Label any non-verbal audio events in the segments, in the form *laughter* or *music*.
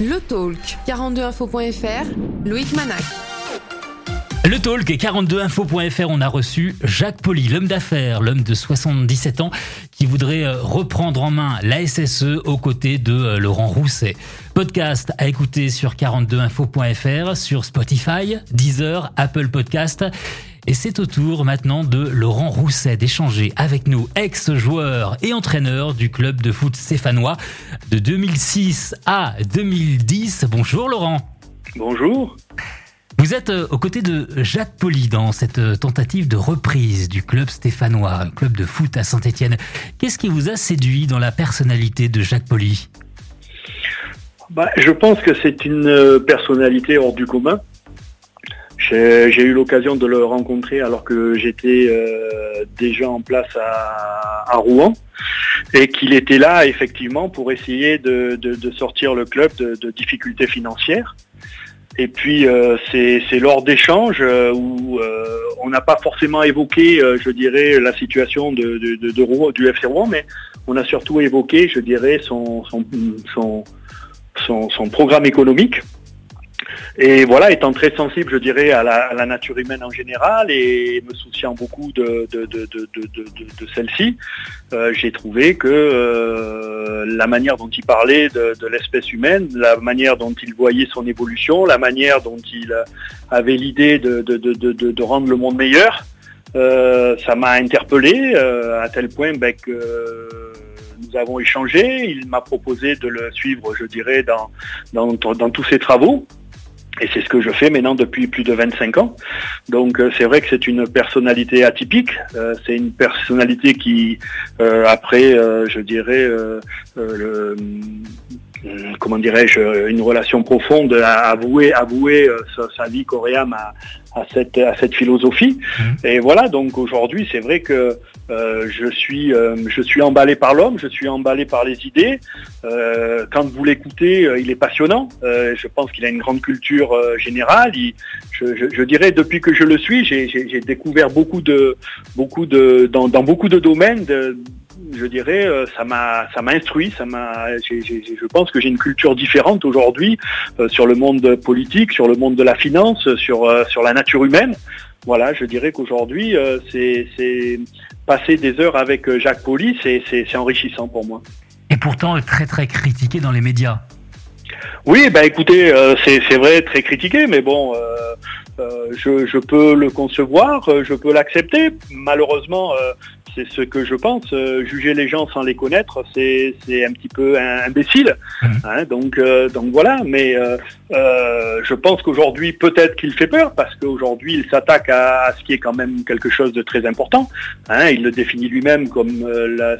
Le Talk, 42info.fr, Loïc Manac. Le talk et 42info.fr, on a reçu Jacques Poli, l'homme d'affaires, l'homme de 77 ans, qui voudrait euh, reprendre en main la SSE aux côtés de euh, Laurent Rousset. Podcast à écouter sur 42info.fr, sur Spotify, Deezer, Apple Podcast. Et c'est au tour maintenant de Laurent Rousset d'échanger avec nous, ex-joueur et entraîneur du club de foot stéphanois de 2006 à 2010. Bonjour Laurent. Bonjour. Vous êtes euh, aux côtés de Jacques Poli dans cette euh, tentative de reprise du club stéphanois, un club de foot à Saint-Etienne. Qu'est-ce qui vous a séduit dans la personnalité de Jacques Poli bah, Je pense que c'est une euh, personnalité hors du commun. J'ai eu l'occasion de le rencontrer alors que j'étais déjà en place à, Rouen et qu'il était là effectivement pour essayer de, sortir le club de difficultés financières. Et puis euh, c'est lors d'échanges euh, où euh, on n'a pas forcément évoqué, je dirais, la situation du FC Rouen, mais on a surtout évoqué, je dirais, son programme économique. Et voilà, étant très sensible, je dirais, à la, nature humaine en général et me souciant beaucoup de, celle-ci, euh, j'ai trouvé que euh, la manière dont il parlait de, l'espèce humaine, la manière dont il voyait son évolution, la manière dont il avait l'idée de, rendre le monde meilleur, euh, ça m'a interpellé à tel point ben, que nous avons échangé. Il m'a proposé de le suivre, je dirais, dans tous ses travaux. Et c'est ce que je fais maintenant depuis plus de 25 ans. Donc euh, c'est vrai que c'est une personnalité atypique. Euh, c'est une personnalité qui, euh, après, je dirais, le, comment dirais-je, une relation profonde, a avoué, avoué sa, vie coréenne à, à cette, à cette philosophie. Mmh. Et voilà, donc aujourd'hui, c'est vrai que euh, je, suis, euh, je suis emballé par l'homme, je suis emballé par les idées. Euh, quand vous l'écoutez, il est passionnant. je pense qu'il a une grande culture générale. je, dirais, depuis que je le suis, j'ai découvert beaucoup de, beaucoup de, dans, beaucoup de domaines. Je dirais, ça m'a, ça m'a instruit, ça m'a. je pense que j'ai une culture différente aujourd'hui sur le monde politique, sur le monde de la finance, sur sur la nature humaine. Voilà, je dirais qu'aujourd'hui, c'est passer des heures avec euh, Jacques Poli, c'est enrichissant pour moi. Et pourtant très très critiqué dans les médias. Oui, bah écoutez, euh, c'est vrai, très critiqué, mais bon, euh, je, je, peux le concevoir, je peux l'accepter. Malheureusement, c'est ce que je pense. Euh, juger les gens sans les connaître, c'est un petit peu imbécile. Mmh. Hein, donc, euh, donc voilà, mais euh, je pense qu'aujourd'hui, peut-être qu'il fait peur, parce qu'aujourd'hui, il s'attaque à, ce qui est quand même quelque chose de très important. Hein. il le définit lui-même comme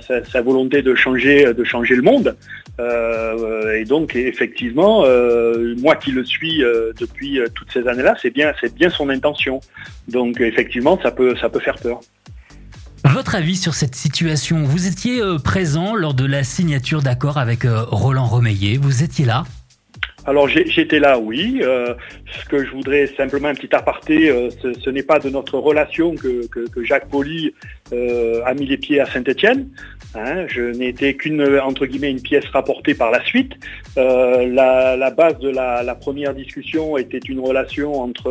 sa, volonté de changer, de changer le monde. Et donc, effectivement, moi qui le suis depuis toutes ces années-là, c'est bien, bien son intention. Donc, effectivement, ça peut, ça peut faire peur. Votre avis sur cette situation? Vous étiez euh, présent lors de la signature d'accord avec euh, Roland Romeillet. Vous étiez là? Alors j'étais là, oui. Euh, ce que je voudrais simplement un petit aparté, ce, n'est pas de notre relation que, Jacques Poli a mis les pieds à Saint-Étienne. Hein. je n'ai été qu'une entre guillemets une pièce rapportée par la suite. La, base de la, première discussion était une relation entre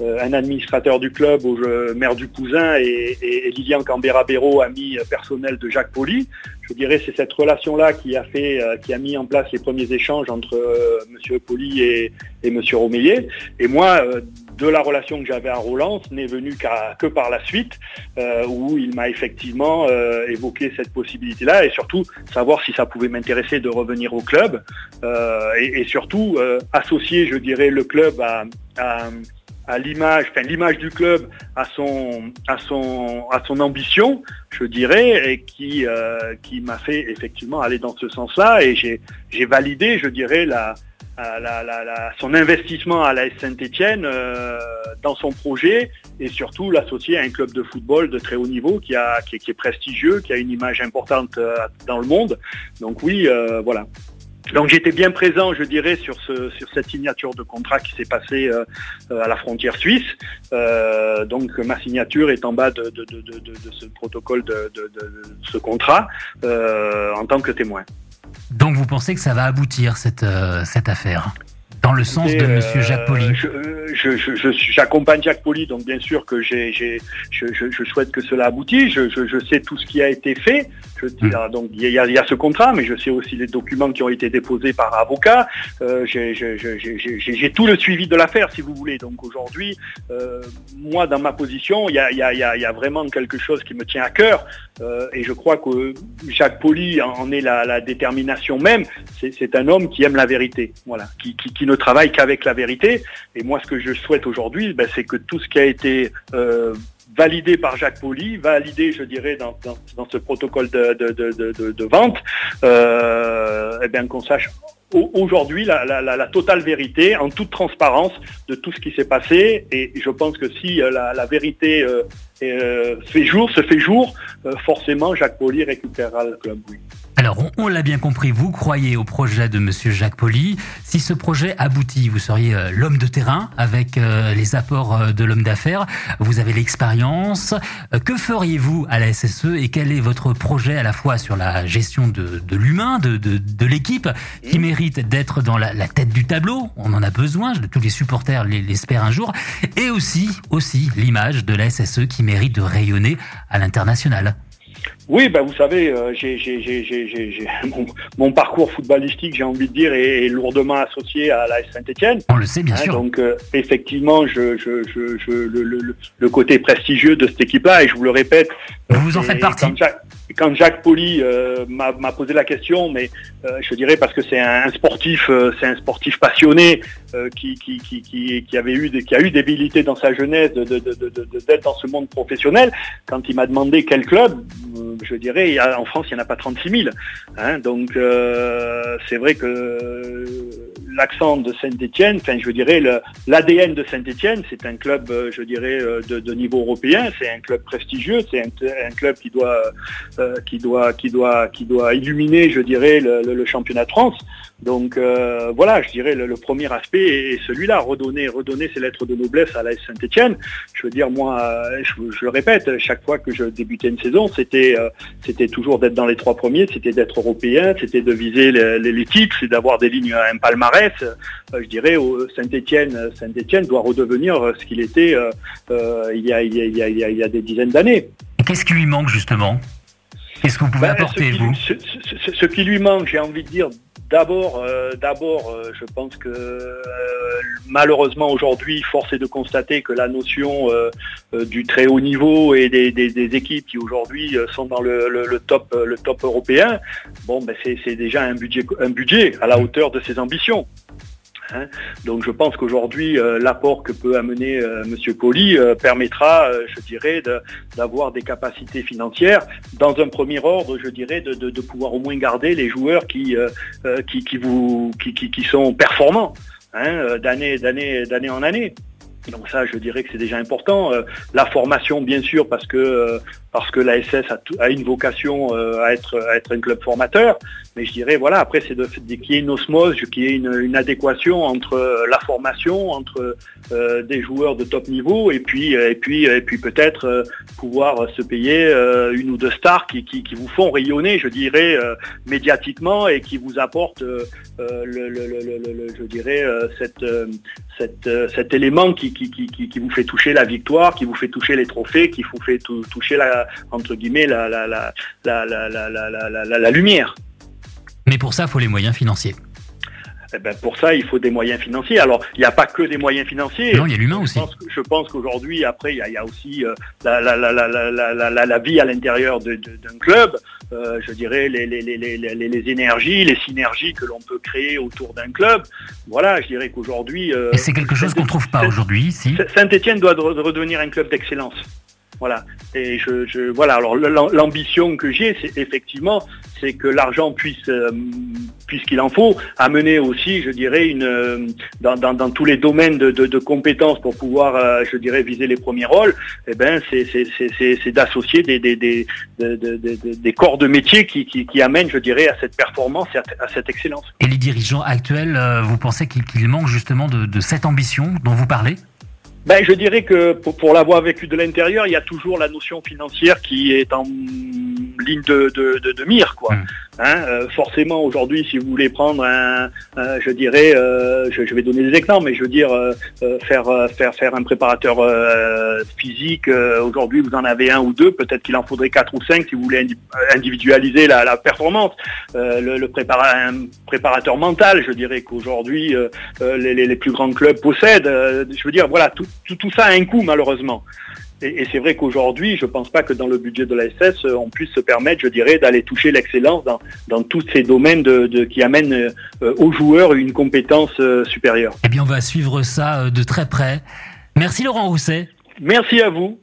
euh, un administrateur du club, au maire du Cousin, et, Lilian Cambera-Béraud, ami personnel de Jacques Poli. Je dirais c'est cette relation-là qui a fait, euh, qui a mis en place les premiers échanges entre euh, M. Poli et, et M. Romeillet. Et moi, de la relation que j'avais à Roland, ce n'est venu que par la suite, où il m'a effectivement évoqué cette possibilité-là, et surtout savoir si ça pouvait m'intéresser de revenir au club, et, surtout associer, je dirais, le club à l'image, enfin l'image du club à son, à son, à son ambition, je dirais, et qui, euh, qui m'a fait effectivement aller dans ce sens-là. Et j'ai validé, je dirais, la, la, son investissement à la Saint-Etienne euh, dans son projet et surtout l'associer à un club de football de très haut niveau qui, est prestigieux, qui a une image importante euh, dans le monde. Donc oui, voilà. Donc j'étais bien présent, je dirais, sur, ce, sur cette signature de contrat qui s'est passée euh, euh, à la frontière suisse. Euh, donc ma signature est en bas de, ce protocole de, ce contrat en tant que témoin. Donc vous pensez que ça va aboutir cette, cette affaire? Dans le sens de Monsieur Jacques Poli J'accompagne Jacques Poli, donc bien sûr que j'ai, je, souhaite que cela aboutisse. Je, sais tout ce qui a été fait. Hmm. Donc il y, a, ce contrat, mais je sais aussi les documents qui ont été déposés par avocat. Euh, j'ai tout le suivi de l'affaire, si vous voulez. Donc aujourd'hui, euh, moi, dans ma position, il y a, vraiment quelque chose qui me tient à cœur. Euh, et je crois que Jacques Poli en est la, détermination même. C'est un homme qui aime la vérité, voilà, qui, qui ne travaille qu'avec la vérité. Et moi, ce que je souhaite aujourd'hui, ben, c'est que tout ce qui a été euh, validé par Jacques Poli, validé, je dirais, dans, ce protocole de, vente, euh, eh bien qu'on sache aujourd'hui la, totale vérité, en toute transparence, de tout ce qui s'est passé. Et je pense que si euh, la, vérité fait jour, se fait jour, forcément Jacques Poli récupérera le club. Oui. Alors, on, l'a bien compris, vous croyez au projet de Monsieur Jacques Poli. Si ce projet aboutit, vous seriez euh, l'homme de terrain avec euh, les apports euh, de l'homme d'affaires. Vous avez l'expérience. que feriez-vous à la SSE et quel est votre projet à la fois sur la gestion de, l'humain, de, l'équipe, qui mérite d'être dans la, tête du tableau? On en a besoin. Tous les supporters l'espèrent un jour. Et aussi, aussi l'image de la SSE qui mérite de rayonner à l'international. Oui, ben vous savez, euh, j'ai, *laughs* mon, parcours footballistique, j'ai envie de dire, est, lourdement associé à la Saint-Etienne. On le sait bien hein, sûr. Donc euh, effectivement, je, le, côté prestigieux de cette équipe-là, et je vous le répète. Vous vous en faites partie. Quand Jacques, Poli euh, m'a, posé la question, mais je dirais parce que c'est un, sportif, c'est un sportif passionné qui, avait eu qui a eu des habilités dans sa jeunesse d'être dans ce monde professionnel. Quand il m'a demandé quel club, je dirais, en France, il n'y en a pas 36 000. Hein. donc euh, c'est vrai que l'accent de Saint-Etienne, enfin je dirais l'ADN de Saint-Etienne, c'est un club, euh, je dirais, euh, de, niveau européen, c'est un club prestigieux, c'est un, club qui doit, qui doit, qui doit, qui doit illuminer, je dirais, le championnat de France. Donc euh, voilà, je dirais le, premier aspect est celui-là, redonner, redonner ces lettres de noblesse à la Saint-Etienne. Je veux dire, moi, je, le répète, chaque fois que je débutais une saison, c'était euh, toujours d'être dans les trois premiers, c'était d'être européen, c'était de viser les, les, titres, c'est d'avoir des lignes un palmarès. Euh, je dirais, Saint-Etienne, Saint-Etienne doit redevenir ce qu'il était il y, a, il, y a, il, y a, des dizaines d'années. Qu'est-ce qui lui manque justement? Qu'est-ce que vous pouvez ben, apporter, vous? ce qui lui manque, j'ai envie de dire, D'abord, euh, euh, je pense que euh, malheureusement aujourd'hui, force est de constater que la notion du très haut niveau et des, équipes qui aujourd'hui sont dans le, top, européen, ben c'est déjà un budget, un budget à la hauteur de ses ambitions. Hein. Donc je pense qu'aujourd'hui, euh, l'apport que peut amener euh, M. Poli euh, permettra, je dirais, d'avoir des capacités financières. Dans un premier ordre, je dirais, de, pouvoir au moins garder les joueurs qui, sont performants hein, d'année en année. Donc ça, je dirais que c'est déjà important. la formation, bien sûr, parce que parce que la SS a, une vocation euh, à, être, être un club formateur. Mais je dirais, voilà, après, c'est qu'il y ait une osmose, qu'il y ait une, adéquation entre euh, la formation, entre euh, des joueurs de top niveau, et puis, et puis, et puis peut-être pouvoir se payer une ou deux stars qui, vous font rayonner, je dirais, médiatiquement et qui vous apportent, le, je dirais, cette, cet élément qui, qui, vous fait toucher la victoire, qui vous fait toucher les trophées, qui vous fait toucher la, entre guillemets, la, la, la, la, lumière. Mais pour ça, il faut les moyens financiers. Eh ben pour ça, il faut des moyens financiers. Alors, il n'y a pas que des moyens financiers. Non, il y a l'humain aussi. je pense qu'aujourd'hui, après, il y, a, aussi la, vie à l'intérieur d'un club. je dirais les, les, énergies, les synergies que l'on peut créer autour d'un club. Voilà, je dirais qu'aujourd'hui... Et c'est quelque chose qu'on ne trouve pas aujourd'hui ici. Saint-Etienne doit redevenir un club d'excellence. Voilà. Et je, voilà. Alors l'ambition que j'ai, c'est effectivement, c'est que l'argent puisse, euh, puisqu'il en faut, amener aussi, je dirais, une euh, dans, tous les domaines de, compétences pour pouvoir, euh, je dirais, viser les premiers rôles. Eh ben, c'est d'associer des des, corps de métier qui, amènent, je dirais, à cette performance et à, cette excellence. Et les dirigeants actuels, vous pensez qu'il manque justement de cette ambition dont vous parlez? Ben, je dirais que pour, l'avoir vécu de l'intérieur, il y a toujours la notion financière qui est en ligne de, de, de, de mire, quoi. Mm. Hein, euh, forcément, aujourd'hui, si vous voulez prendre un, je dirais, euh, je, je vais donner des exemples, mais je veux dire, euh, faire, faire, faire un préparateur physique, aujourd'hui, vous en avez un ou deux, peut-être qu'il en faudrait quatre ou cinq si vous voulez indi- individualiser la, la performance. Le, le prépara- un préparateur mental, je dirais qu'aujourd'hui, les, les- les plus grands clubs possèdent. Je veux dire, voilà, tout, tout, tout ça a un coût, malheureusement. Et, et c'est vrai qu'aujourd'hui, je pense pas que dans le budget de la SS, euh, on puisse se permettre, je dirais, d'aller toucher l'excellence dans, dans tous ces domaines de, de- qui amènent euh, aux joueurs une compétence euh, supérieure. Eh bien, on va suivre ça euh, de très près. Merci Laurent Rousset. Merci à vous.